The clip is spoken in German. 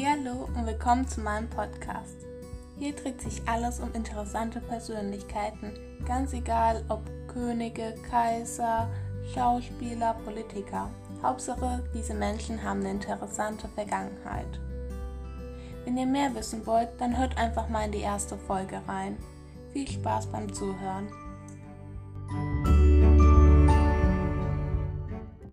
Hallo und willkommen zu meinem Podcast. Hier dreht sich alles um interessante Persönlichkeiten, ganz egal ob Könige, Kaiser, Schauspieler, Politiker. Hauptsache, diese Menschen haben eine interessante Vergangenheit. Wenn ihr mehr wissen wollt, dann hört einfach mal in die erste Folge rein. Viel Spaß beim Zuhören.